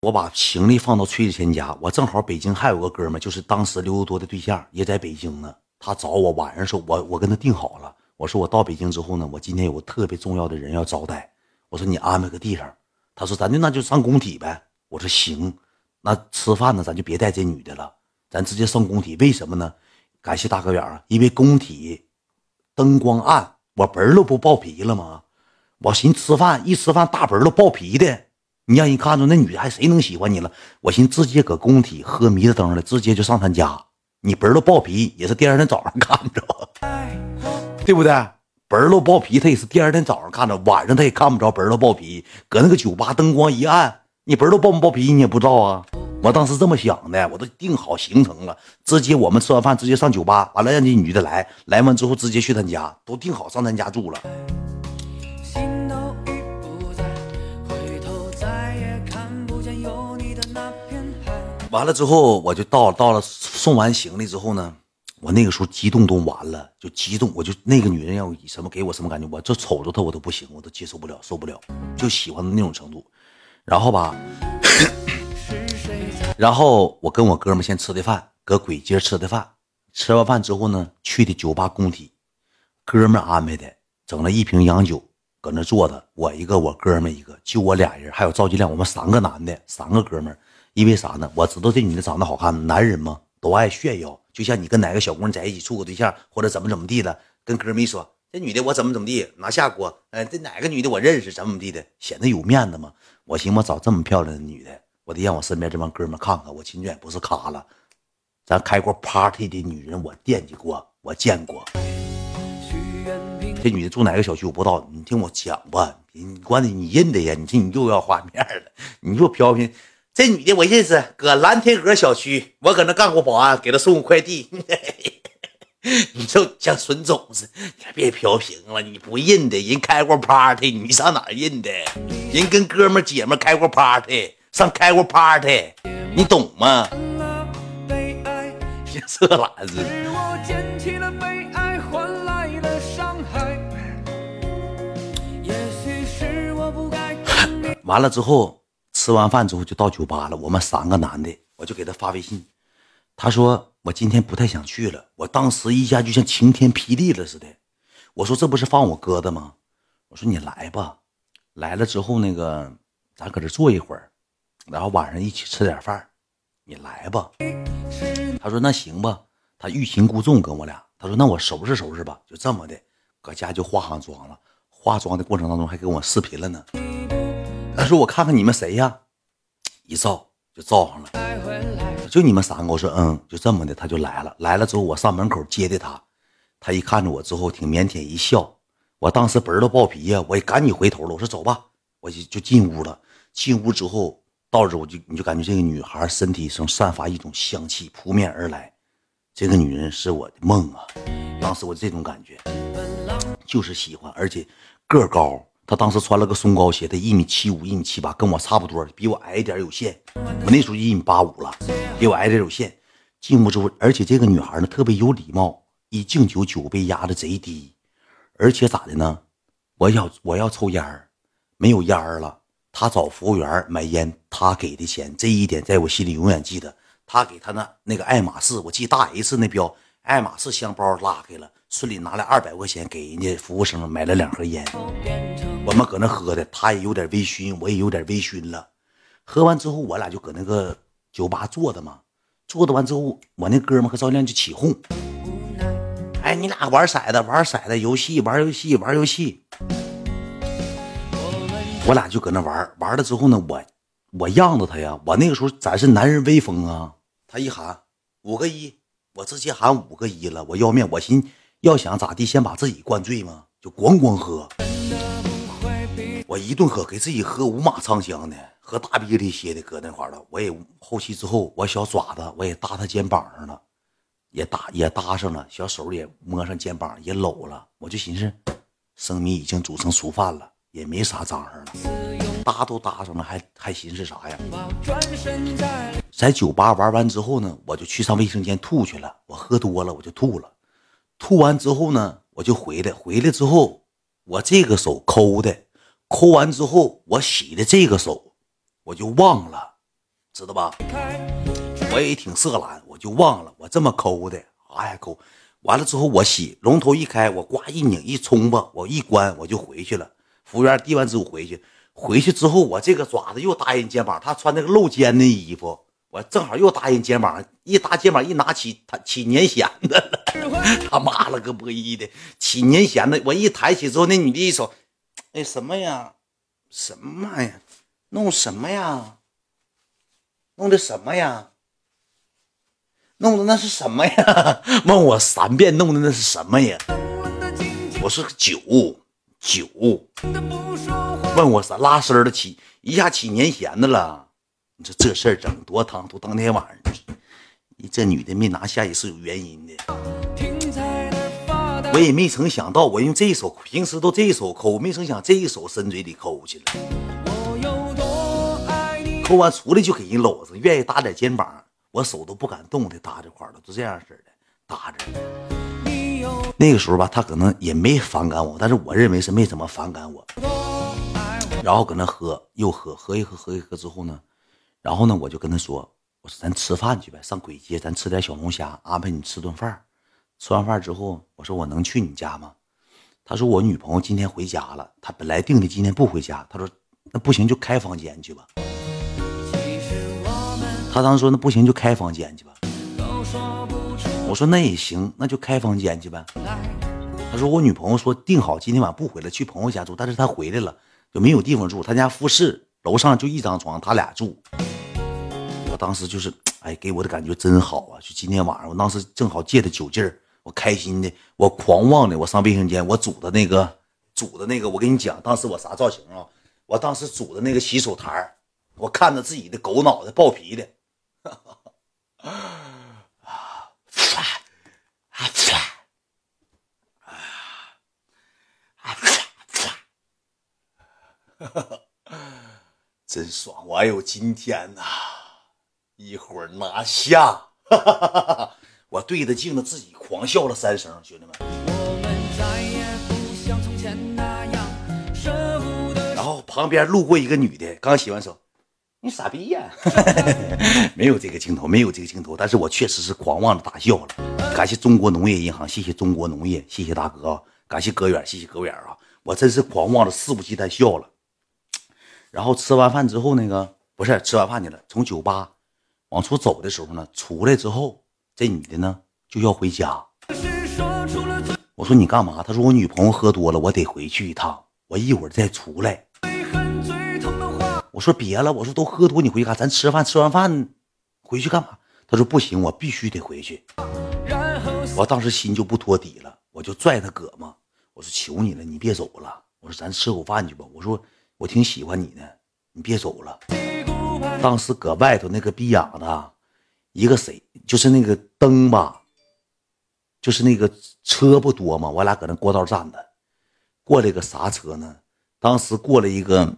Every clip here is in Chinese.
我把行李放到崔子谦家，我正好北京还有个哥们，就是当时刘多多的对象，也在北京呢。他找我晚上说，我我跟他定好了，我说我到北京之后呢，我今天有个特别重要的人要招待，我说你安排个地方。他说咱就那就上工体呗。我说行，那吃饭呢咱就别带这女的了，咱直接上工体。为什么呢？感谢大哥远啊，因为工体灯光暗，我本儿都不爆皮了吗？我寻吃饭一吃饭大本儿都爆皮的。你让人看着那女的，还谁能喜欢你了？我寻直接搁工体喝迷着灯了，直接就上他家。你本都爆皮也是第二天早上看着，对不对？本都爆皮，他也是第二天早上看着，晚上他也看不着本都爆皮。搁那个酒吧灯光一暗，你本都爆不爆皮你也不知道啊。我当时这么想的，我都定好行程了，直接我们吃完饭直接上酒吧，完了让这女的来，来完之后直接去他家，都定好上他家住了。完了之后，我就到到了送完行李之后呢，我那个时候激动都完了，就激动，我就那个女人要以什么给我什么感觉，我这瞅着她我都不行，我都接受不了，受不了，就喜欢的那种程度。然后吧，然后我跟我哥们先吃的饭，搁簋街吃的饭，吃完饭之后呢，去的酒吧工体，哥们安排的，整了一瓶洋酒，搁那坐着，我一个，我哥们一个，就我俩人，还有赵金亮，我们三个男的，三个哥们。因为啥呢？我知道这女的长得好看，男人嘛都爱炫耀。就像你跟哪个小姑娘在一起处个对象，或者怎么怎么地的，跟哥们一说，这女的我怎么怎么地，拿下锅，哎，这哪个女的我认识，怎么怎么地的，显得有面子嘛。我寻思我找这么漂亮的女的，我得让我身边这帮哥们看看，我秦卷不是卡了。咱开过 party 的女人，我惦记过，我见过。这女的住哪个小区我不知道，你听我讲吧，你关键你认得呀，你这你又要画面了，你又飘萍。这女的我认识，搁蓝天鹅小区，我搁那干过保安，给她送过快递。你就像孙总似的，你别飘屏了，你不认的人开过 party，你上哪认的？人跟哥们姐们开过 party，上开过 party，你懂吗？像色懒似的。完了之后。吃完饭之后就到酒吧了，我们三个男的，我就给他发微信，他说我今天不太想去了。我当时一下就像晴天霹雳了似的，我说这不是放我鸽子吗？我说你来吧，来了之后那个咱搁这坐一会儿，然后晚上一起吃点饭，你来吧。他说那行吧，他欲擒故纵跟我俩，他说那我收拾收拾吧，就这么的，搁家就化上妆了，化妆的过程当中还跟我视频了呢。他说：“我看看你们谁呀？”一照就照上了，就你们三个。我说：“嗯，就这么的。”他就来了。来了之后，我上门口接的他。他一看着我之后，挺腼腆一笑。我当时本儿都爆皮呀，我也赶紧回头了。我说：“走吧。”我就就进屋了。进屋之后，到这我就你就感觉这个女孩身体上散发一种香气扑面而来。这个女人是我的梦啊！当时我这种感觉，就是喜欢，而且个高。他当时穿了个松糕鞋，他一米七五，一米七八，跟我差不多，比我矮一点有限。我那时候一米八五了，比我矮点有限。进屋之后，而且这个女孩呢特别有礼貌，一敬酒酒杯压的贼低，而且咋的呢？我要我要抽烟，没有烟了，他找服务员买烟，他给的钱，这一点在我心里永远记得。他给他那那个爱马仕，我记大 H 那标，爱马仕香包拉开了。村里拿了二百块钱给人家服务生买了两盒烟，我们搁那喝的，他也有点微醺，我也有点微醺了。喝完之后，我俩就搁那个酒吧坐着嘛，坐着完之后，我那哥们和赵亮就起哄，哎，你俩玩骰子，玩骰子游戏，玩游戏，玩游戏。我俩就搁那玩，玩了之后呢，我我让着他呀，我那个时候咱是男人威风啊，他一喊五个一，我直接喊五个一了，我要命，我寻。要想咋地，先把自己灌醉吗？就咣咣喝，我一顿喝，给自己喝五马长枪的，喝大鼻涕歇的，搁那块了。我也后期之后，我小爪子我也搭他肩膀上了，也搭也搭上了，小手也摸上肩膀，也搂了。我就寻思，生米已经煮成熟饭了，也没啥脏事了，搭都搭上了，还还寻思啥呀？在酒吧玩完之后呢，我就去上卫生间吐去了。我喝多了，我就吐了。吐完之后呢，我就回来。回来之后，我这个手抠的，抠完之后我洗的这个手，我就忘了，知道吧？我也挺色懒，我就忘了我这么抠的，哎呀抠。完了之后我洗龙头一开，我呱一拧一冲吧，我一关我就回去了。服务员递完之后回去，回去之后我这个爪子又搭人肩膀，他穿那个露肩的衣服，我正好又搭人肩膀，一搭肩膀一拿起他起粘弦子了，他妈了个波一的起粘弦子，我一抬起之后，那女的一瞅，哎什么呀？什么玩意？弄什么呀？弄的什么呀？弄的那是什么呀？问我三遍，弄的那是什么呀？我说酒酒。问我啥拉丝的起一下起粘弦的了？你说这事儿整多唐突！当天晚上，你这女的没拿下也是有原因的。我也没曾想到，我用这一手平时都这一手抠，没成想这一手伸嘴里抠去了。抠完出来就给人搂着，愿意搭点肩膀。我手都不敢动的搭这块了，就这样式的搭着。那个时候吧，他可能也没反感我，但是我认为是没怎么反感我。然后搁那喝，又喝，喝一喝，喝一喝之后呢，然后呢，我就跟他说：“我说咱吃饭去呗，上簋街咱吃点小龙虾，安排你吃顿饭。吃完饭之后，我说我能去你家吗？他说我女朋友今天回家了，他本来定的今天不回家。他说那不行就开房间去吧。”他当时说：“那不行，就开房间去吧。”我说：“那也行，那就开房间去呗。”他说：“我女朋友说定好今天晚不回来，去朋友家住，但是他回来了就没有地方住，他家复式楼上就一张床，他俩住。”我当时就是，哎，给我的感觉真好啊！就今天晚上，我当时正好借着酒劲儿，我开心的，我狂妄的，我上卫生间，我煮的那个，煮的那个，我跟你讲，当时我啥造型啊？我当时煮的那个洗手台我看着自己的狗脑袋爆皮的。真爽！我还有今天呢，一会儿拿下！哈哈哈哈我对着镜子自己狂笑了三声，兄弟们。然后旁边路过一个女的，刚洗完手。你傻逼呀！没有这个镜头，没有这个镜头，但是我确实是狂妄的大笑了。感谢中国农业银行，谢谢中国农业，谢谢大哥，感谢哥远，谢谢哥远啊！我真是狂妄的肆无忌惮笑了。然后吃完饭之后，那个不是吃完饭去了，从酒吧往出走的时候呢，出来之后，这女的呢就要回家。我说你干嘛？她说我女朋友喝多了，我得回去一趟，我一会儿再出来。我说别了，我说都喝多，你回去干？咱吃饭，吃完饭回去干嘛？他说不行，我必须得回去。我当时心就不托底了，我就拽他胳膊，我说求你了，你别走了。我说咱吃口饭去吧。我说我挺喜欢你的，你别走了。当时搁外头那个逼养的，一个谁就是那个灯吧，就是那个车不多嘛，我俩搁那过道站着，过来个啥车呢？当时过来一个。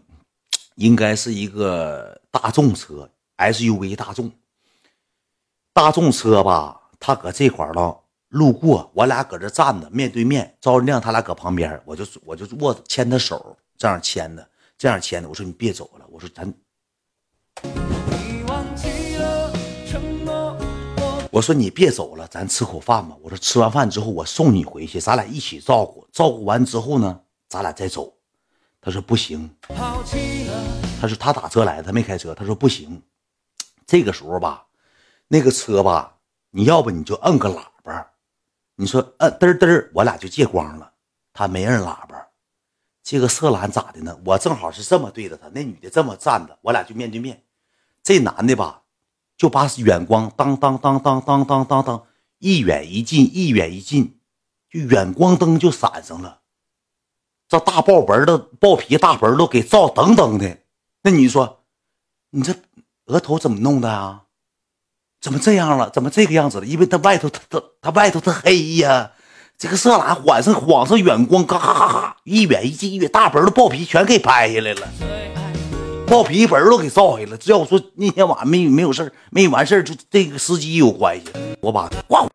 应该是一个大众车，SUV 大众，大众车吧。他搁这块了，路过，我俩搁这站着，面对面，赵文亮他俩搁旁边，我就我就握牵他手，这样牵的，这样签的。我说你别走了，我说咱，我说你别走了，咱吃口饭吧。我说吃完饭之后我送你回去，咱俩一起照顾，照顾完之后呢，咱俩再走。他说不行，他说他打车来的，他没开车。他说不行，这个时候吧，那个车吧，你要不你就摁个喇叭，你说摁嘚嘚，我俩就借光了。他没摁喇叭，这个色懒咋的呢？我正好是这么对着他，那女的这么站着，我俩就面对面。这男的吧，就把远光当当当当当当当当，一远一近，一远一近，就远光灯就闪上了。这大爆纹的爆皮大纹都给照噔噔的，那你说，你这额头怎么弄的啊？怎么这样了？怎么这个样子了？因为他外头他他他外头他黑呀，这个色狼晚上晃上远光，嘎嘎嘎，一远一近，一远大本的爆皮全给拍下来了，爆皮本都给照下来了。只要我说那天晚上没没有事没完事就这个司机有关系，我把挂。